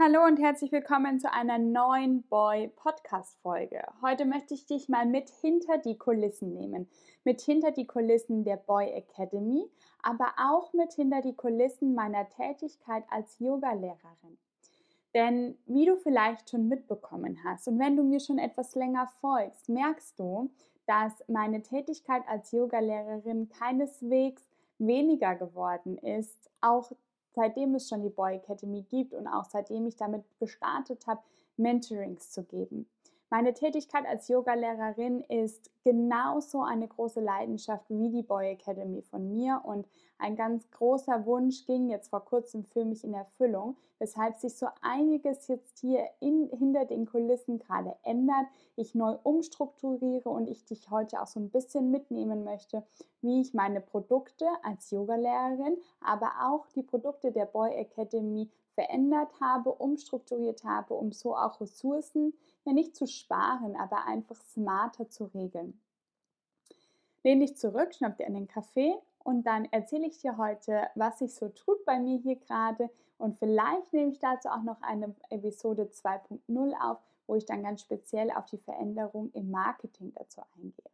Hallo und herzlich willkommen zu einer neuen Boy Podcast Folge. Heute möchte ich dich mal mit hinter die Kulissen nehmen, mit hinter die Kulissen der Boy Academy, aber auch mit hinter die Kulissen meiner Tätigkeit als Yogalehrerin. Denn wie du vielleicht schon mitbekommen hast und wenn du mir schon etwas länger folgst, merkst du, dass meine Tätigkeit als Yogalehrerin keineswegs weniger geworden ist, auch seitdem es schon die Boy Academy gibt und auch seitdem ich damit gestartet habe, Mentorings zu geben. Meine Tätigkeit als Yogalehrerin ist genauso eine große Leidenschaft wie die Boy Academy von mir. Und ein ganz großer Wunsch ging jetzt vor kurzem für mich in Erfüllung, weshalb sich so einiges jetzt hier in, hinter den Kulissen gerade ändert, ich neu umstrukturiere und ich dich heute auch so ein bisschen mitnehmen möchte, wie ich meine Produkte als Yogalehrerin, aber auch die Produkte der Boy Academy verändert habe, umstrukturiert habe, um so auch Ressourcen ja nicht zu sparen, aber einfach smarter zu regeln. Lehn dich zurück, schnapp dir einen Kaffee und dann erzähle ich dir heute, was sich so tut bei mir hier gerade und vielleicht nehme ich dazu auch noch eine Episode 2.0 auf, wo ich dann ganz speziell auf die Veränderung im Marketing dazu eingehe.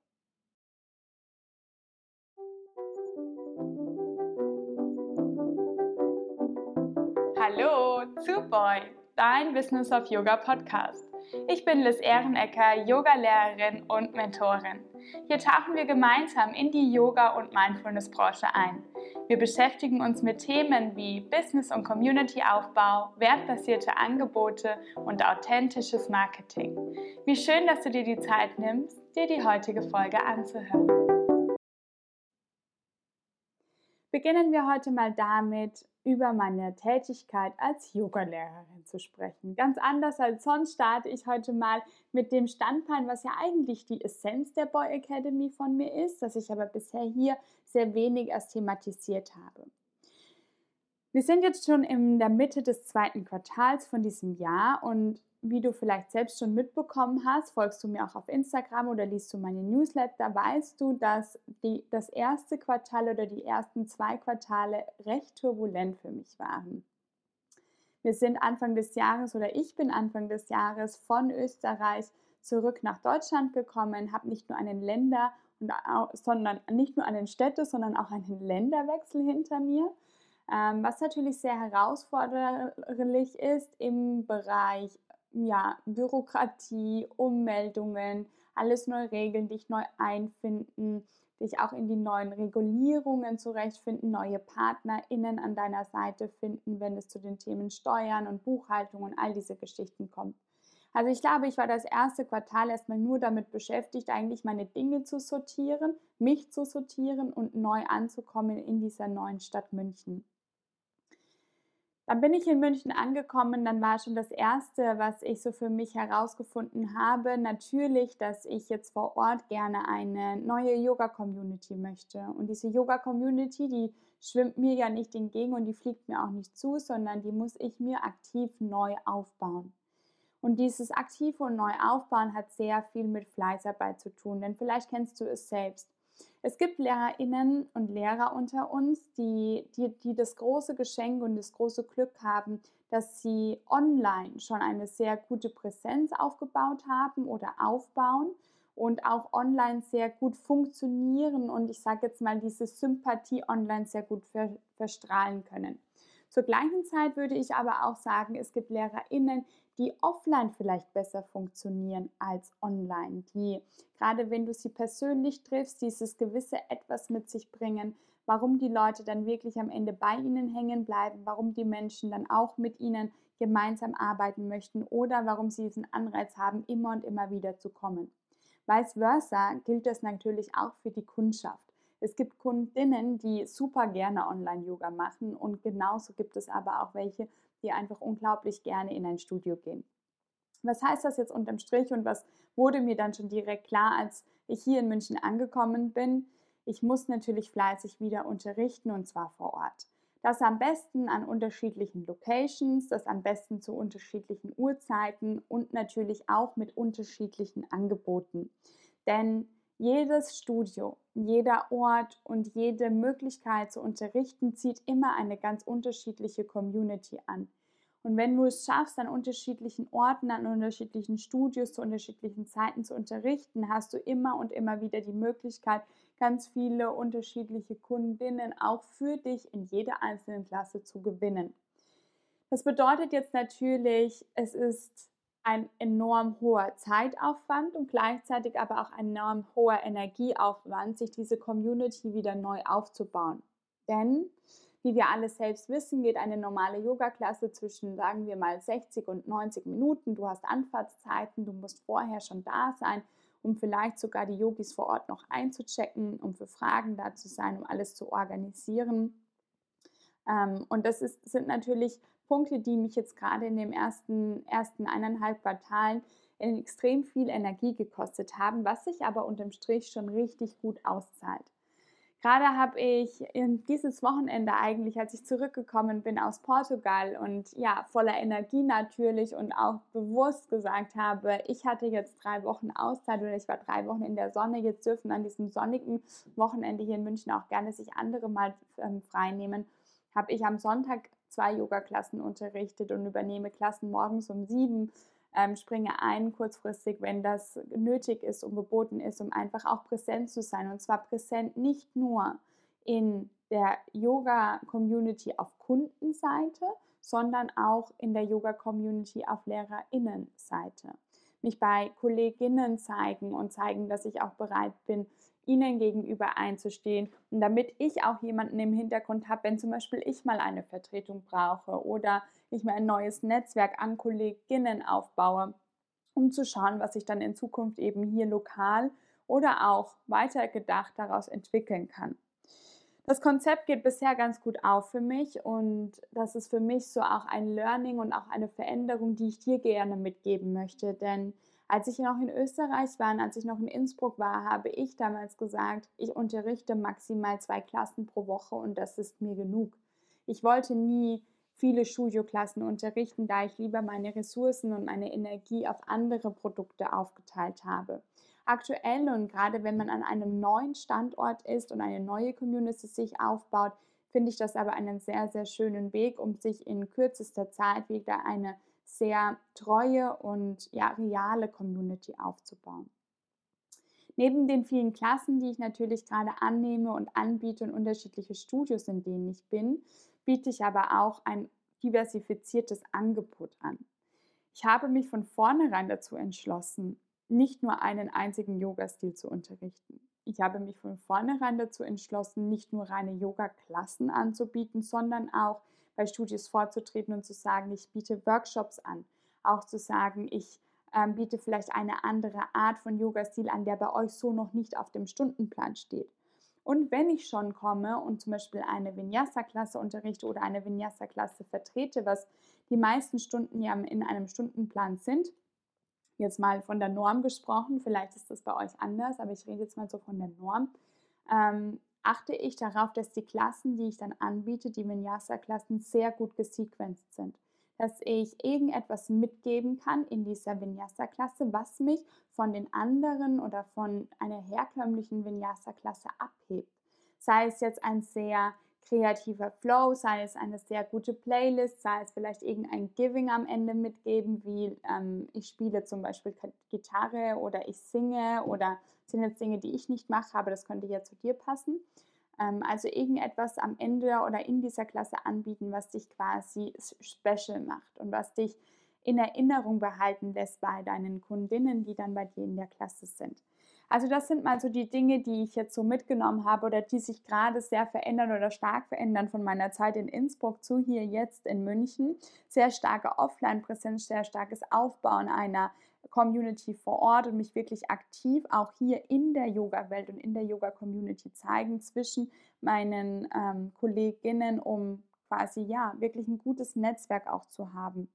Hallo zu Boy, dein Business of Yoga Podcast. Ich bin Liz Ehrenecker, Yogalehrerin und Mentorin. Hier tauchen wir gemeinsam in die Yoga- und Mindfulness-Branche ein. Wir beschäftigen uns mit Themen wie Business- und Community-Aufbau, wertbasierte Angebote und authentisches Marketing. Wie schön, dass du dir die Zeit nimmst, dir die heutige Folge anzuhören. Beginnen wir heute mal damit, über meine Tätigkeit als Yogalehrerin zu sprechen. Ganz anders als sonst starte ich heute mal mit dem Standbein, was ja eigentlich die Essenz der Boy Academy von mir ist, das ich aber bisher hier sehr wenig erst thematisiert habe. Wir sind jetzt schon in der Mitte des zweiten Quartals von diesem Jahr und wie du vielleicht selbst schon mitbekommen hast, folgst du mir auch auf Instagram oder liest du meine Newsletter, weißt du, dass die, das erste Quartal oder die ersten zwei Quartale recht turbulent für mich waren. Wir sind Anfang des Jahres oder ich bin Anfang des Jahres von Österreich zurück nach Deutschland gekommen, habe nicht nur einen Länder, sondern nicht nur einen Städte, sondern auch einen Länderwechsel hinter mir ähm, was natürlich sehr herausforderlich ist im Bereich ja, Bürokratie, Ummeldungen, alles neu regeln, dich neu einfinden, dich auch in die neuen Regulierungen zurechtfinden, neue PartnerInnen an deiner Seite finden, wenn es zu den Themen Steuern und Buchhaltung und all diese Geschichten kommt. Also ich glaube, ich war das erste Quartal erstmal nur damit beschäftigt, eigentlich meine Dinge zu sortieren, mich zu sortieren und neu anzukommen in dieser neuen Stadt München. Dann bin ich in München angekommen, dann war schon das Erste, was ich so für mich herausgefunden habe, natürlich, dass ich jetzt vor Ort gerne eine neue Yoga-Community möchte. Und diese Yoga-Community, die schwimmt mir ja nicht entgegen und die fliegt mir auch nicht zu, sondern die muss ich mir aktiv neu aufbauen. Und dieses aktive und neu aufbauen hat sehr viel mit Fleißarbeit zu tun, denn vielleicht kennst du es selbst. Es gibt Lehrerinnen und Lehrer unter uns, die, die, die das große Geschenk und das große Glück haben, dass sie online schon eine sehr gute Präsenz aufgebaut haben oder aufbauen und auch online sehr gut funktionieren und ich sage jetzt mal diese Sympathie online sehr gut ver verstrahlen können. Zur gleichen Zeit würde ich aber auch sagen, es gibt Lehrerinnen, die offline vielleicht besser funktionieren als online, die gerade wenn du sie persönlich triffst, dieses gewisse etwas mit sich bringen, warum die Leute dann wirklich am Ende bei ihnen hängen bleiben, warum die Menschen dann auch mit ihnen gemeinsam arbeiten möchten oder warum sie diesen Anreiz haben, immer und immer wieder zu kommen. Vice versa gilt das natürlich auch für die Kundschaft. Es gibt Kundinnen, die super gerne Online-Yoga machen und genauso gibt es aber auch welche, die einfach unglaublich gerne in ein Studio gehen. Was heißt das jetzt unterm Strich und was wurde mir dann schon direkt klar, als ich hier in München angekommen bin? Ich muss natürlich fleißig wieder unterrichten und zwar vor Ort. Das am besten an unterschiedlichen Locations, das am besten zu unterschiedlichen Uhrzeiten und natürlich auch mit unterschiedlichen Angeboten. Denn jedes Studio, jeder Ort und jede Möglichkeit zu unterrichten zieht immer eine ganz unterschiedliche Community an. Und wenn du es schaffst, an unterschiedlichen Orten, an unterschiedlichen Studios zu unterschiedlichen Zeiten zu unterrichten, hast du immer und immer wieder die Möglichkeit, ganz viele unterschiedliche Kundinnen auch für dich in jeder einzelnen Klasse zu gewinnen. Das bedeutet jetzt natürlich, es ist ein enorm hoher Zeitaufwand und gleichzeitig aber auch ein enorm hoher Energieaufwand, sich diese Community wieder neu aufzubauen. Denn wie wir alle selbst wissen, geht eine normale Yoga-Klasse zwischen, sagen wir mal, 60 und 90 Minuten. Du hast Anfahrtszeiten, du musst vorher schon da sein, um vielleicht sogar die Yogis vor Ort noch einzuchecken, um für Fragen da zu sein, um alles zu organisieren. Ähm, und das ist, sind natürlich Punkte, die mich jetzt gerade in den ersten, ersten eineinhalb Quartalen extrem viel Energie gekostet haben, was sich aber unterm Strich schon richtig gut auszahlt. Gerade habe ich dieses Wochenende eigentlich, als ich zurückgekommen bin aus Portugal und ja, voller Energie natürlich und auch bewusst gesagt habe, ich hatte jetzt drei Wochen Auszeit oder ich war drei Wochen in der Sonne, jetzt dürfen an diesem sonnigen Wochenende hier in München auch gerne sich andere mal ähm, frei nehmen, habe ich am Sonntag zwei Yoga-Klassen unterrichtet und übernehme Klassen morgens um sieben ähm, springe ein kurzfristig, wenn das nötig ist und geboten ist, um einfach auch präsent zu sein. Und zwar präsent nicht nur in der Yoga-Community auf Kundenseite, sondern auch in der Yoga-Community auf Lehrerinnenseite. Mich bei Kolleginnen zeigen und zeigen, dass ich auch bereit bin, ihnen gegenüber einzustehen und damit ich auch jemanden im Hintergrund habe, wenn zum Beispiel ich mal eine Vertretung brauche oder ich mir ein neues Netzwerk an Kolleginnen aufbaue, um zu schauen, was ich dann in Zukunft eben hier lokal oder auch weitergedacht daraus entwickeln kann. Das Konzept geht bisher ganz gut auf für mich und das ist für mich so auch ein Learning und auch eine Veränderung, die ich dir gerne mitgeben möchte, denn als ich noch in Österreich war und als ich noch in Innsbruck war, habe ich damals gesagt, ich unterrichte maximal zwei Klassen pro Woche und das ist mir genug. Ich wollte nie viele Studioklassen unterrichten, da ich lieber meine Ressourcen und meine Energie auf andere Produkte aufgeteilt habe. Aktuell und gerade wenn man an einem neuen Standort ist und eine neue Community sich aufbaut, finde ich das aber einen sehr, sehr schönen Weg, um sich in kürzester Zeit wieder eine sehr treue und ja, reale Community aufzubauen. Neben den vielen Klassen, die ich natürlich gerade annehme und anbiete und unterschiedliche Studios, in denen ich bin, biete ich aber auch ein diversifiziertes Angebot an. Ich habe mich von vornherein dazu entschlossen, nicht nur einen einzigen Yoga-Stil zu unterrichten. Ich habe mich von vornherein dazu entschlossen, nicht nur reine Yoga-Klassen anzubieten, sondern auch bei Studios vorzutreten und zu sagen, ich biete Workshops an. Auch zu sagen, ich ähm, biete vielleicht eine andere Art von Yoga-Stil an, der bei euch so noch nicht auf dem Stundenplan steht. Und wenn ich schon komme und zum Beispiel eine Vinyasa-Klasse unterrichte oder eine Vinyasa-Klasse vertrete, was die meisten Stunden ja in einem Stundenplan sind, jetzt mal von der Norm gesprochen, vielleicht ist das bei euch anders, aber ich rede jetzt mal so von der Norm, ähm, achte ich darauf, dass die Klassen, die ich dann anbiete, die Vinyasa-Klassen, sehr gut gesequenzt sind dass ich irgendetwas mitgeben kann in dieser Vinyasa-Klasse, was mich von den anderen oder von einer herkömmlichen Vinyasa-Klasse abhebt. Sei es jetzt ein sehr kreativer Flow, sei es eine sehr gute Playlist, sei es vielleicht irgendein Giving am Ende mitgeben, wie ähm, ich spiele zum Beispiel Gitarre oder ich singe oder sind jetzt Dinge, die ich nicht mache, aber das könnte ja zu dir passen. Ähm, also irgendetwas am Ende oder in dieser Klasse anbieten, was dich quasi special macht und was dich in Erinnerung behalten lässt bei deinen Kundinnen, die dann bei dir in der Klasse sind. Also das sind mal so die Dinge, die ich jetzt so mitgenommen habe oder die sich gerade sehr verändern oder stark verändern von meiner Zeit in Innsbruck zu hier jetzt in München. Sehr starke Offline-Präsenz, sehr starkes Aufbauen einer Community vor Ort und mich wirklich aktiv auch hier in der Yoga-Welt und in der Yoga-Community zeigen zwischen meinen ähm, Kolleginnen, um quasi ja wirklich ein gutes Netzwerk auch zu haben.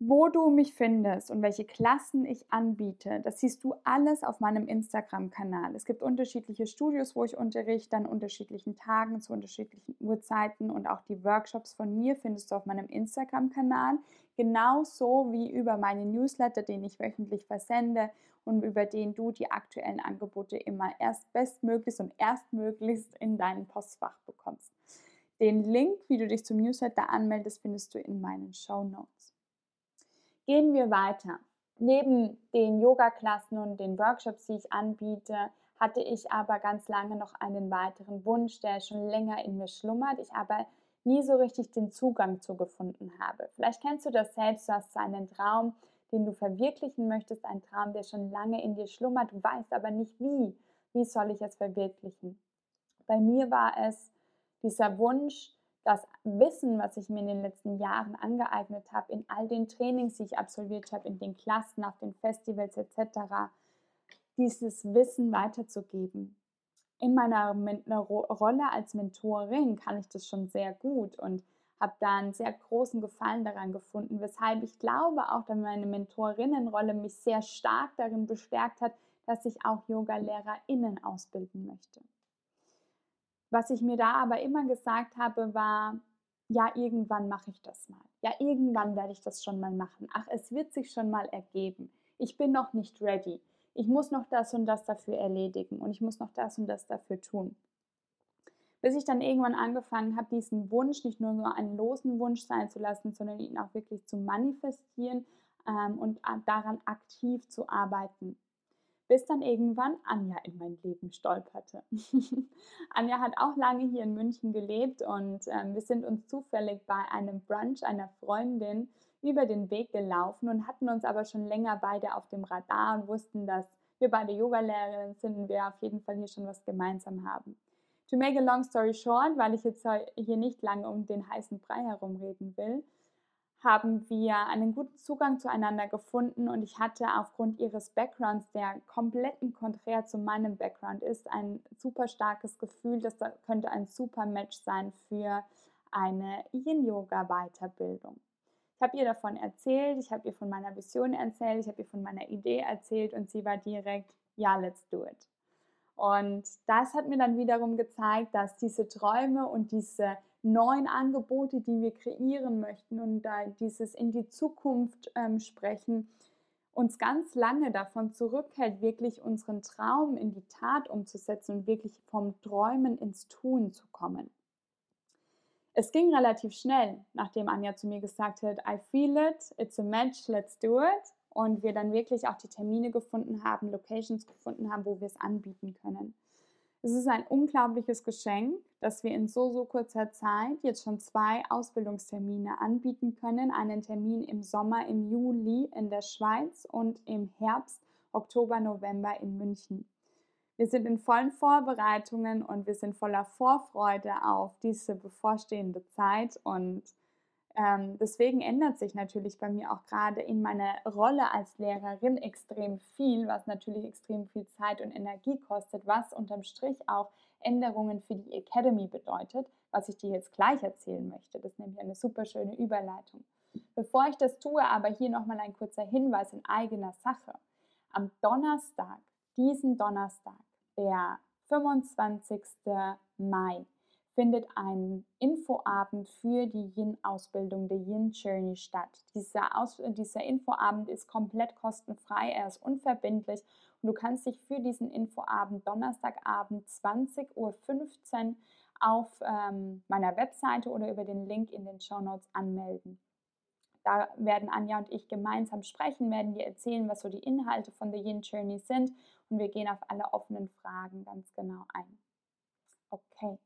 Wo du mich findest und welche Klassen ich anbiete, das siehst du alles auf meinem Instagram-Kanal. Es gibt unterschiedliche Studios, wo ich unterrichte, an unterschiedlichen Tagen, zu unterschiedlichen Uhrzeiten und auch die Workshops von mir findest du auf meinem Instagram-Kanal. Genauso wie über meine Newsletter, den ich wöchentlich versende und über den du die aktuellen Angebote immer erst bestmöglichst und erstmöglichst in dein Postfach bekommst. Den Link, wie du dich zum Newsletter anmeldest, findest du in meinen Show Notes. Gehen wir weiter. Neben den Yoga-Klassen und den Workshops, die ich anbiete, hatte ich aber ganz lange noch einen weiteren Wunsch, der schon länger in mir schlummert, ich aber nie so richtig den Zugang zu gefunden habe. Vielleicht kennst du das selbst, du hast einen Traum, den du verwirklichen möchtest, ein Traum, der schon lange in dir schlummert, du weißt aber nicht wie. Wie soll ich es verwirklichen? Bei mir war es dieser Wunsch, das Wissen, was ich mir in den letzten Jahren angeeignet habe, in all den Trainings, die ich absolviert habe, in den Klassen, auf den Festivals etc., dieses Wissen weiterzugeben. In meiner Rolle als Mentorin kann ich das schon sehr gut und habe da einen sehr großen Gefallen daran gefunden, weshalb ich glaube auch, dass meine Mentorinnenrolle mich sehr stark darin bestärkt hat, dass ich auch Yoga-LehrerInnen ausbilden möchte. Was ich mir da aber immer gesagt habe, war, ja, irgendwann mache ich das mal. Ja, irgendwann werde ich das schon mal machen. Ach, es wird sich schon mal ergeben. Ich bin noch nicht ready. Ich muss noch das und das dafür erledigen und ich muss noch das und das dafür tun bis ich dann irgendwann angefangen habe, diesen Wunsch nicht nur so einen losen Wunsch sein zu lassen, sondern ihn auch wirklich zu manifestieren ähm, und daran aktiv zu arbeiten. Bis dann irgendwann Anja in mein Leben stolperte. Anja hat auch lange hier in München gelebt und ähm, wir sind uns zufällig bei einem Brunch einer Freundin über den Weg gelaufen und hatten uns aber schon länger beide auf dem Radar und wussten, dass wir beide Yogalehrerinnen sind und wir auf jeden Fall hier schon was gemeinsam haben. To make a long story short, weil ich jetzt hier nicht lange um den heißen Brei herumreden will, haben wir einen guten Zugang zueinander gefunden und ich hatte aufgrund ihres Backgrounds, der kompletten konträr zu meinem Background ist, ein super starkes Gefühl, das könnte ein super Match sein für eine Yin-Yoga-Weiterbildung. Ich habe ihr davon erzählt, ich habe ihr von meiner Vision erzählt, ich habe ihr von meiner Idee erzählt und sie war direkt, ja, let's do it. Und das hat mir dann wiederum gezeigt, dass diese Träume und diese neuen Angebote, die wir kreieren möchten und da dieses in die Zukunft ähm, sprechen, uns ganz lange davon zurückhält, wirklich unseren Traum in die Tat umzusetzen und wirklich vom Träumen ins Tun zu kommen. Es ging relativ schnell, nachdem Anja zu mir gesagt hat, I feel it, it's a match, let's do it und wir dann wirklich auch die Termine gefunden haben, Locations gefunden haben, wo wir es anbieten können. Es ist ein unglaubliches Geschenk, dass wir in so, so kurzer Zeit jetzt schon zwei Ausbildungstermine anbieten können. Einen Termin im Sommer, im Juli in der Schweiz und im Herbst, Oktober, November in München. Wir sind in vollen Vorbereitungen und wir sind voller Vorfreude auf diese bevorstehende Zeit und ähm, deswegen ändert sich natürlich bei mir auch gerade in meiner Rolle als Lehrerin extrem viel, was natürlich extrem viel Zeit und Energie kostet, was unterm Strich auch Änderungen für die Academy bedeutet, was ich dir jetzt gleich erzählen möchte. Das ist nämlich eine super schöne Überleitung. Bevor ich das tue, aber hier nochmal ein kurzer Hinweis in eigener Sache. Am Donnerstag, diesen Donnerstag, der 25. Mai, findet ein Infoabend für die Yin-Ausbildung, der Yin-Journey statt. Dieser, Aus dieser Infoabend ist komplett kostenfrei, er ist unverbindlich und du kannst dich für diesen Infoabend Donnerstagabend 20.15 Uhr auf ähm, meiner Webseite oder über den Link in den Show Notes anmelden. Da werden Anja und ich gemeinsam sprechen, werden dir erzählen, was so die Inhalte von The Yin Journey sind und wir gehen auf alle offenen Fragen ganz genau ein. Okay.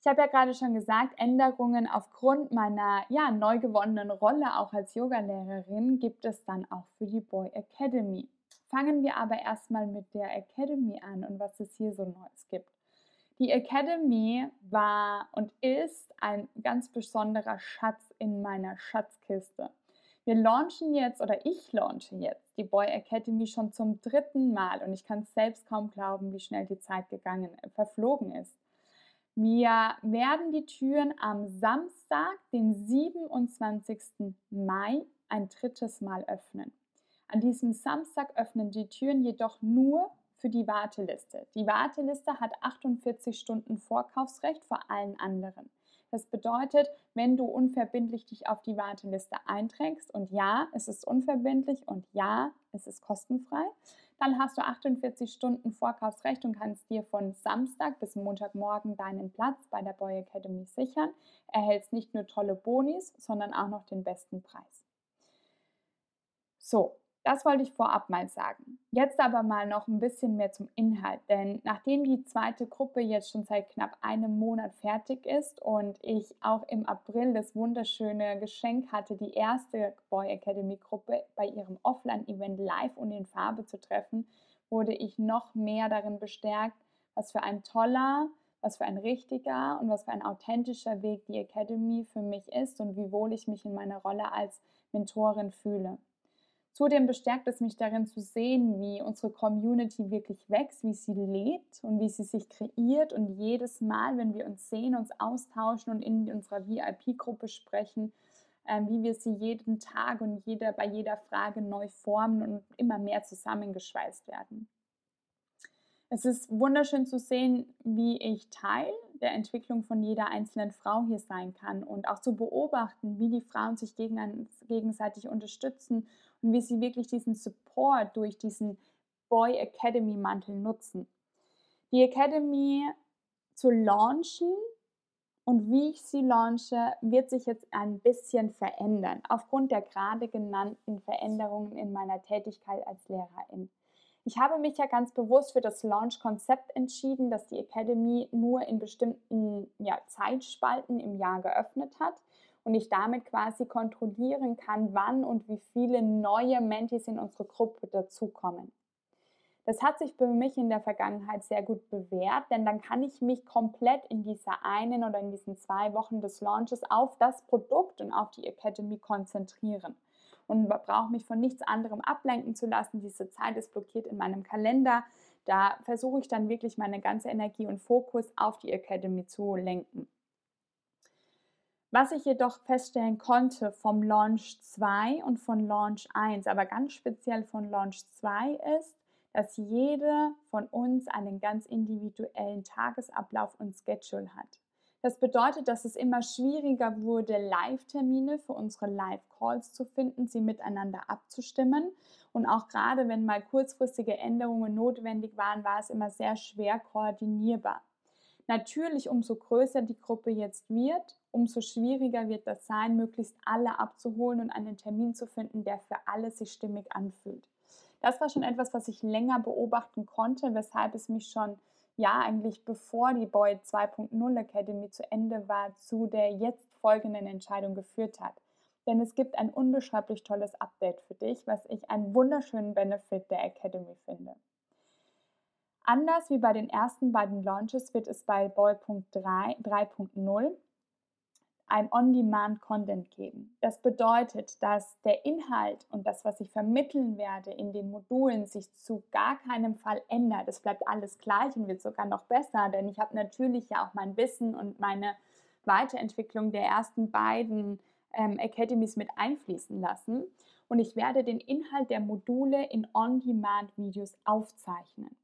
Ich habe ja gerade schon gesagt, Änderungen aufgrund meiner ja, neu gewonnenen Rolle auch als Yogalehrerin gibt es dann auch für die Boy Academy. Fangen wir aber erstmal mit der Academy an und was es hier so Neues gibt. Die Academy war und ist ein ganz besonderer Schatz in meiner Schatzkiste. Wir launchen jetzt oder ich launche jetzt die Boy Academy schon zum dritten Mal und ich kann es selbst kaum glauben, wie schnell die Zeit gegangen, verflogen ist. Wir werden die Türen am Samstag, den 27. Mai, ein drittes Mal öffnen. An diesem Samstag öffnen die Türen jedoch nur für die Warteliste. Die Warteliste hat 48 Stunden Vorkaufsrecht vor allen anderen. Das bedeutet, wenn du unverbindlich dich auf die Warteliste einträgst und ja, es ist unverbindlich und ja, es ist kostenfrei, dann hast du 48 Stunden Vorkaufsrecht und kannst dir von Samstag bis Montagmorgen deinen Platz bei der Boy Academy sichern. Erhältst nicht nur tolle Bonis, sondern auch noch den besten Preis. So, das wollte ich vorab mal sagen. Jetzt aber mal noch ein bisschen mehr zum Inhalt, denn nachdem die zweite Gruppe jetzt schon seit knapp einem Monat fertig ist und ich auch im April das wunderschöne Geschenk hatte, die erste Boy Academy Gruppe bei ihrem Offline-Event live und in Farbe zu treffen, wurde ich noch mehr darin bestärkt, was für ein toller, was für ein richtiger und was für ein authentischer Weg die Academy für mich ist und wie wohl ich mich in meiner Rolle als Mentorin fühle. Zudem bestärkt es mich darin zu sehen, wie unsere Community wirklich wächst, wie sie lebt und wie sie sich kreiert. Und jedes Mal, wenn wir uns sehen, uns austauschen und in unserer VIP-Gruppe sprechen, äh, wie wir sie jeden Tag und jeder, bei jeder Frage neu formen und immer mehr zusammengeschweißt werden. Es ist wunderschön zu sehen, wie ich Teil der Entwicklung von jeder einzelnen Frau hier sein kann und auch zu beobachten, wie die Frauen sich gegenseitig unterstützen und wie sie wirklich diesen Support durch diesen Boy Academy Mantel nutzen. Die Academy zu launchen und wie ich sie launche, wird sich jetzt ein bisschen verändern, aufgrund der gerade genannten Veränderungen in meiner Tätigkeit als Lehrerin. Ich habe mich ja ganz bewusst für das Launch-Konzept entschieden, dass die Academy nur in bestimmten ja, Zeitspalten im Jahr geöffnet hat und ich damit quasi kontrollieren kann, wann und wie viele neue Mentis in unsere Gruppe dazukommen. Das hat sich für mich in der Vergangenheit sehr gut bewährt, denn dann kann ich mich komplett in dieser einen oder in diesen zwei Wochen des Launches auf das Produkt und auf die Academy konzentrieren und brauche mich von nichts anderem ablenken zu lassen. Diese Zeit ist blockiert in meinem Kalender. Da versuche ich dann wirklich meine ganze Energie und Fokus auf die Academy zu lenken. Was ich jedoch feststellen konnte vom Launch 2 und von Launch 1, aber ganz speziell von Launch 2 ist, dass jede von uns einen ganz individuellen Tagesablauf und Schedule hat. Das bedeutet, dass es immer schwieriger wurde, Live-Termine für unsere Live-Calls zu finden, sie miteinander abzustimmen. Und auch gerade wenn mal kurzfristige Änderungen notwendig waren, war es immer sehr schwer koordinierbar. Natürlich, umso größer die Gruppe jetzt wird, umso schwieriger wird das sein, möglichst alle abzuholen und einen Termin zu finden, der für alle sich stimmig anfühlt. Das war schon etwas, was ich länger beobachten konnte, weshalb es mich schon, ja, eigentlich bevor die Boy 2.0 Academy zu Ende war, zu der jetzt folgenden Entscheidung geführt hat. Denn es gibt ein unbeschreiblich tolles Update für dich, was ich einen wunderschönen Benefit der Academy finde. Anders wie bei den ersten beiden Launches wird es bei Boy 3.0 ein On-Demand-Content geben. Das bedeutet, dass der Inhalt und das, was ich vermitteln werde in den Modulen, sich zu gar keinem Fall ändert. Es bleibt alles gleich und wird sogar noch besser, denn ich habe natürlich ja auch mein Wissen und meine Weiterentwicklung der ersten beiden ähm, Academies mit einfließen lassen. Und ich werde den Inhalt der Module in On-Demand-Videos aufzeichnen.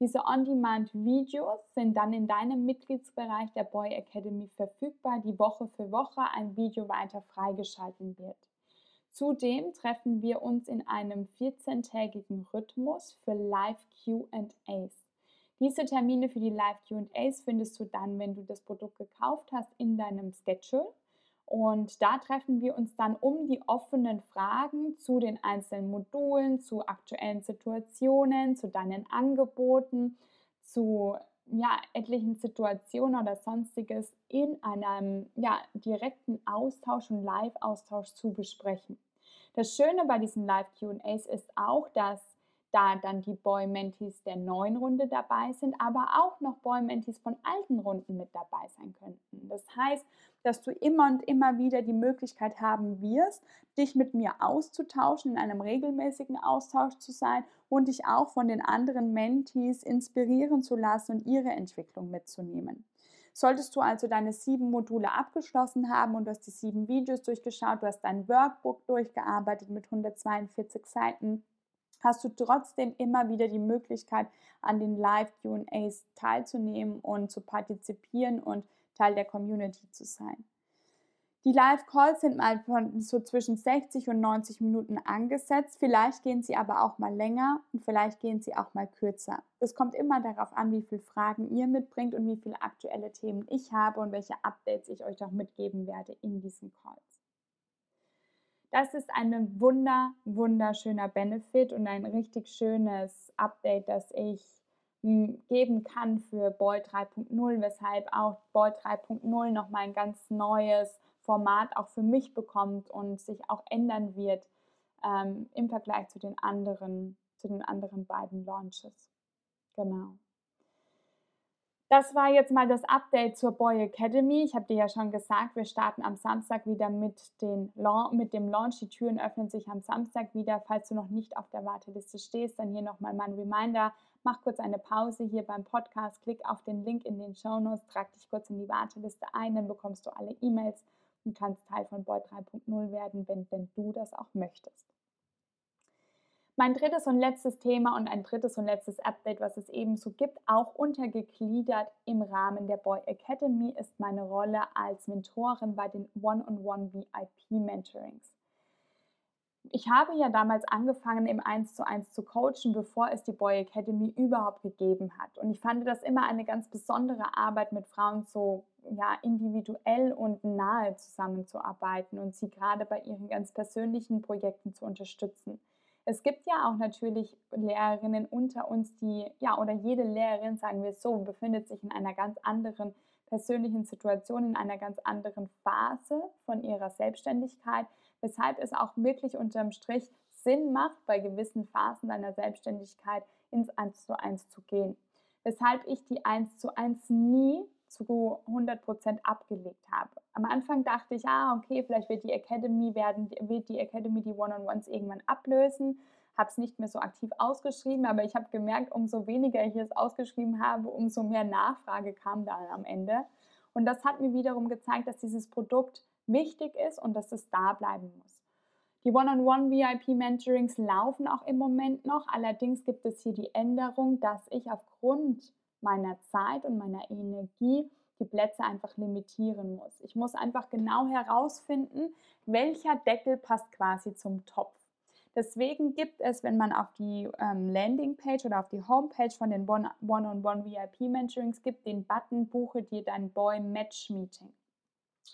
Diese On-Demand-Videos sind dann in deinem Mitgliedsbereich der Boy Academy verfügbar, die Woche für Woche ein Video weiter freigeschalten wird. Zudem treffen wir uns in einem 14-tägigen Rhythmus für Live QAs. Diese Termine für die Live QAs findest du dann, wenn du das Produkt gekauft hast, in deinem Schedule und da treffen wir uns dann um die offenen Fragen zu den einzelnen Modulen, zu aktuellen Situationen, zu deinen Angeboten, zu ja, etlichen Situationen oder sonstiges in einem ja, direkten Austausch und Live-Austausch zu besprechen. Das Schöne bei diesen Live-QAs ist auch, dass da dann die Boy-Mentees der neuen Runde dabei sind, aber auch noch Boy-Mentees von alten Runden mit dabei sein könnten. Das heißt, dass du immer und immer wieder die Möglichkeit haben wirst, dich mit mir auszutauschen, in einem regelmäßigen Austausch zu sein und dich auch von den anderen Mentees inspirieren zu lassen und ihre Entwicklung mitzunehmen. Solltest du also deine sieben Module abgeschlossen haben und du hast die sieben Videos durchgeschaut, du hast dein Workbook durchgearbeitet mit 142 Seiten, hast du trotzdem immer wieder die Möglichkeit, an den Live-QAs teilzunehmen und zu partizipieren und Teil der Community zu sein. Die Live-Calls sind mal von so zwischen 60 und 90 Minuten angesetzt. Vielleicht gehen sie aber auch mal länger und vielleicht gehen sie auch mal kürzer. Es kommt immer darauf an, wie viele Fragen ihr mitbringt und wie viele aktuelle Themen ich habe und welche Updates ich euch auch mitgeben werde in diesen Calls. Das ist ein wunder, wunderschöner Benefit und ein richtig schönes Update, das ich hm, geben kann für Boy 3.0, weshalb auch Boy 3.0 nochmal ein ganz neues Format auch für mich bekommt und sich auch ändern wird ähm, im Vergleich zu den anderen, zu den anderen beiden Launches. Genau. Das war jetzt mal das Update zur Boy Academy. Ich habe dir ja schon gesagt, wir starten am Samstag wieder mit, den, mit dem Launch. Die Türen öffnen sich am Samstag wieder. Falls du noch nicht auf der Warteliste stehst, dann hier nochmal mein Reminder. Mach kurz eine Pause hier beim Podcast, klick auf den Link in den Show Notes, trag dich kurz in die Warteliste ein, dann bekommst du alle E-Mails und kannst Teil von Boy 3.0 werden, wenn denn du das auch möchtest. Mein drittes und letztes Thema und ein drittes und letztes Update, was es ebenso gibt, auch untergegliedert im Rahmen der Boy Academy, ist meine Rolle als Mentorin bei den One-on-One VIP Mentorings. Ich habe ja damals angefangen, im 1 zu 1 zu coachen, bevor es die Boy Academy überhaupt gegeben hat. Und ich fand das immer eine ganz besondere Arbeit, mit Frauen so ja, individuell und nahe zusammenzuarbeiten und sie gerade bei ihren ganz persönlichen Projekten zu unterstützen. Es gibt ja auch natürlich Lehrerinnen unter uns, die, ja, oder jede Lehrerin, sagen wir so, befindet sich in einer ganz anderen persönlichen Situation, in einer ganz anderen Phase von ihrer Selbstständigkeit, weshalb es auch wirklich unterm Strich Sinn macht, bei gewissen Phasen deiner Selbstständigkeit ins 1 zu 1 zu gehen. Weshalb ich die 1 zu 1 nie zu 100% abgelegt habe. Am Anfang dachte ich, ah, okay, vielleicht wird die Academy werden, wird die Academy die One-on-Ones irgendwann ablösen. Habe es nicht mehr so aktiv ausgeschrieben, aber ich habe gemerkt, umso weniger ich es ausgeschrieben habe, umso mehr Nachfrage kam dann am Ende. Und das hat mir wiederum gezeigt, dass dieses Produkt wichtig ist und dass es da bleiben muss. Die One-on-One-VIP-Mentorings laufen auch im Moment noch. Allerdings gibt es hier die Änderung, dass ich aufgrund meiner Zeit und meiner Energie die Plätze einfach limitieren muss. Ich muss einfach genau herausfinden, welcher Deckel passt quasi zum Topf. Deswegen gibt es, wenn man auf die ähm, Landingpage oder auf die Homepage von den One-on-One VIP Mentorings gibt, den Button Buche dir dein Boy Match Meeting.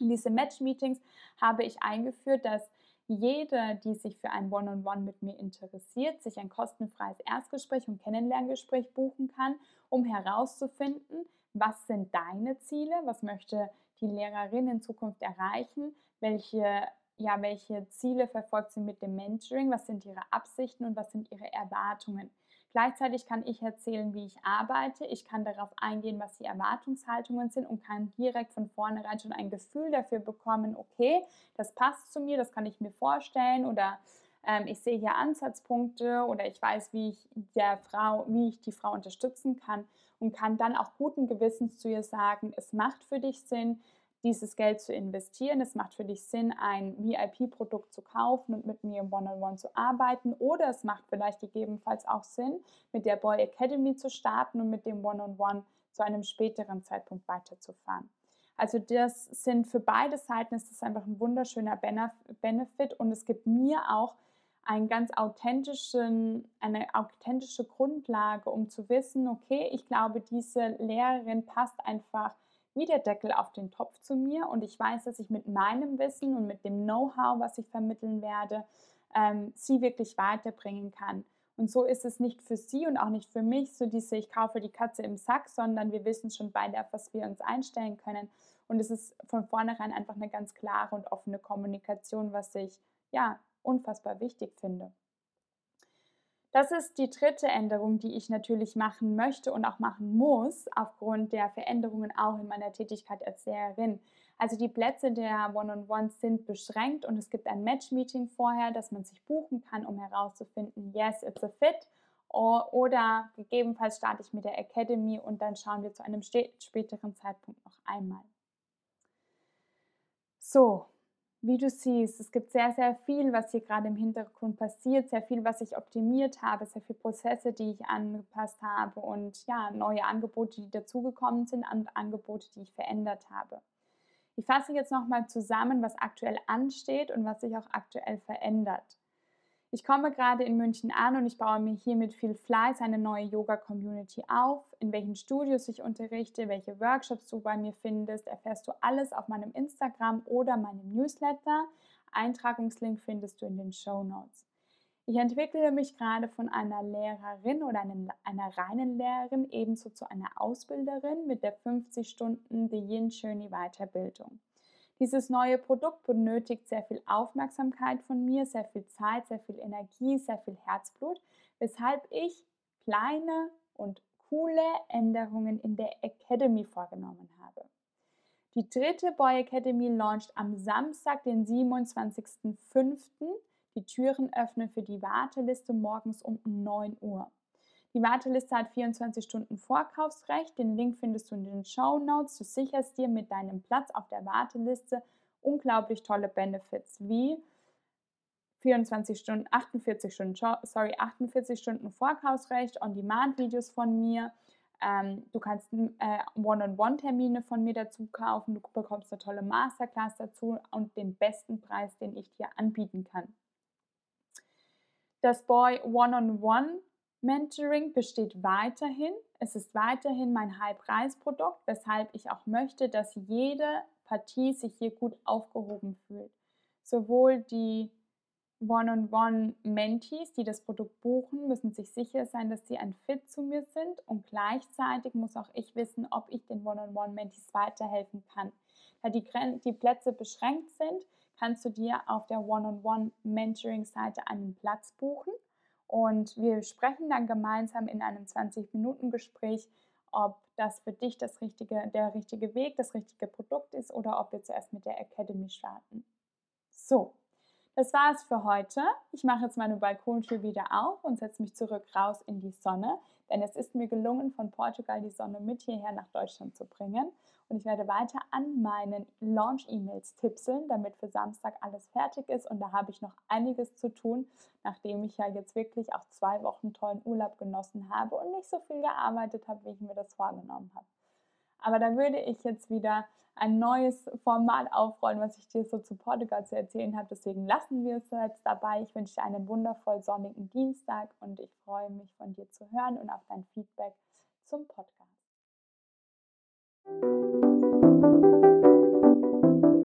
In diese Match Meetings habe ich eingeführt, dass jede, die sich für ein One-on-One -on -One mit mir interessiert, sich ein kostenfreies Erstgespräch und Kennenlerngespräch buchen kann, um herauszufinden, was sind deine Ziele, was möchte die Lehrerin in Zukunft erreichen, welche, ja, welche Ziele verfolgt sie mit dem Mentoring, was sind ihre Absichten und was sind ihre Erwartungen. Gleichzeitig kann ich erzählen, wie ich arbeite. Ich kann darauf eingehen, was die Erwartungshaltungen sind und kann direkt von vornherein schon ein Gefühl dafür bekommen, okay, das passt zu mir, das kann ich mir vorstellen oder ähm, ich sehe hier Ansatzpunkte oder ich weiß, wie ich der Frau, wie ich die Frau unterstützen kann und kann dann auch guten Gewissens zu ihr sagen, es macht für dich Sinn, dieses Geld zu investieren. Es macht für dich Sinn, ein VIP-Produkt zu kaufen und mit mir im One-on-One zu arbeiten. Oder es macht vielleicht gegebenenfalls auch Sinn, mit der Boy Academy zu starten und mit dem One-on-One zu einem späteren Zeitpunkt weiterzufahren. Also das sind für beide Seiten ist das einfach ein wunderschöner Benefit und es gibt mir auch einen ganz authentischen, eine authentische Grundlage, um zu wissen, okay, ich glaube, diese Lehrerin passt einfach wie der Deckel auf den Topf zu mir und ich weiß, dass ich mit meinem Wissen und mit dem Know-how, was ich vermitteln werde, ähm, sie wirklich weiterbringen kann. Und so ist es nicht für sie und auch nicht für mich, so diese ich kaufe die Katze im Sack, sondern wir wissen schon beide, auf was wir uns einstellen können. Und es ist von vornherein einfach eine ganz klare und offene Kommunikation, was ich ja unfassbar wichtig finde. Das ist die dritte Änderung, die ich natürlich machen möchte und auch machen muss, aufgrund der Veränderungen auch in meiner Tätigkeit als Lehrerin. Also die Plätze der One-on-Ones sind beschränkt und es gibt ein Match-Meeting vorher, das man sich buchen kann, um herauszufinden, yes, it's a fit. Oder gegebenenfalls starte ich mit der Academy und dann schauen wir zu einem späteren Zeitpunkt noch einmal. So, wie du siehst, es gibt sehr, sehr viel, was hier gerade im Hintergrund passiert, sehr viel, was ich optimiert habe, sehr viele Prozesse, die ich angepasst habe und ja, neue Angebote, die dazugekommen sind und Angebote, die ich verändert habe. Ich fasse jetzt nochmal zusammen, was aktuell ansteht und was sich auch aktuell verändert. Ich komme gerade in München an und ich baue mir hier mit viel Fleiß eine neue Yoga-Community auf. In welchen Studios ich unterrichte, welche Workshops du bei mir findest, erfährst du alles auf meinem Instagram oder meinem Newsletter. Eintragungslink findest du in den Show Notes. Ich entwickle mich gerade von einer Lehrerin oder einer reinen Lehrerin ebenso zu einer Ausbilderin mit der 50 Stunden The Yin Journey Weiterbildung. Dieses neue Produkt benötigt sehr viel Aufmerksamkeit von mir, sehr viel Zeit, sehr viel Energie, sehr viel Herzblut, weshalb ich kleine und coole Änderungen in der Academy vorgenommen habe. Die dritte Boy Academy launcht am Samstag, den 27.05. Die Türen öffnen für die Warteliste morgens um 9 Uhr. Die Warteliste hat 24 Stunden Vorkaufsrecht. Den Link findest du in den Show Notes. Du sicherst dir mit deinem Platz auf der Warteliste unglaublich tolle Benefits wie 24 Stunden, 48 Stunden, sorry, 48 Stunden Vorkaufsrecht, On-Demand-Videos von mir. Ähm, du kannst äh, One-on-One-Termine von mir dazu kaufen. Du bekommst eine tolle Masterclass dazu und den besten Preis, den ich dir anbieten kann. Das Boy One-on-One -on -One Mentoring besteht weiterhin. Es ist weiterhin mein High-Preis-Produkt, weshalb ich auch möchte, dass jede Partie sich hier gut aufgehoben fühlt. Sowohl die One-on-One-Mentees, die das Produkt buchen, müssen sich sicher sein, dass sie ein Fit zu mir sind und gleichzeitig muss auch ich wissen, ob ich den One-on-One-Mentees weiterhelfen kann. Da die, die Plätze beschränkt sind, kannst du dir auf der One-on-One-Mentoring-Seite einen Platz buchen und wir sprechen dann gemeinsam in einem 20-Minuten-Gespräch, ob das für dich das richtige, der richtige Weg, das richtige Produkt ist oder ob wir zuerst mit der Academy starten. So, das war es für heute. Ich mache jetzt meine Balkontür wieder auf und setze mich zurück raus in die Sonne, denn es ist mir gelungen, von Portugal die Sonne mit hierher nach Deutschland zu bringen. Und ich werde weiter an meinen Launch-E-Mails tipseln, damit für Samstag alles fertig ist. Und da habe ich noch einiges zu tun, nachdem ich ja jetzt wirklich auch zwei Wochen tollen Urlaub genossen habe und nicht so viel gearbeitet habe, wie ich mir das vorgenommen habe. Aber da würde ich jetzt wieder ein neues Format aufrollen, was ich dir so zu Portugal zu erzählen habe. Deswegen lassen wir es jetzt dabei. Ich wünsche dir einen wundervoll sonnigen Dienstag und ich freue mich von dir zu hören und auf dein Feedback zum Podcast. Thank you.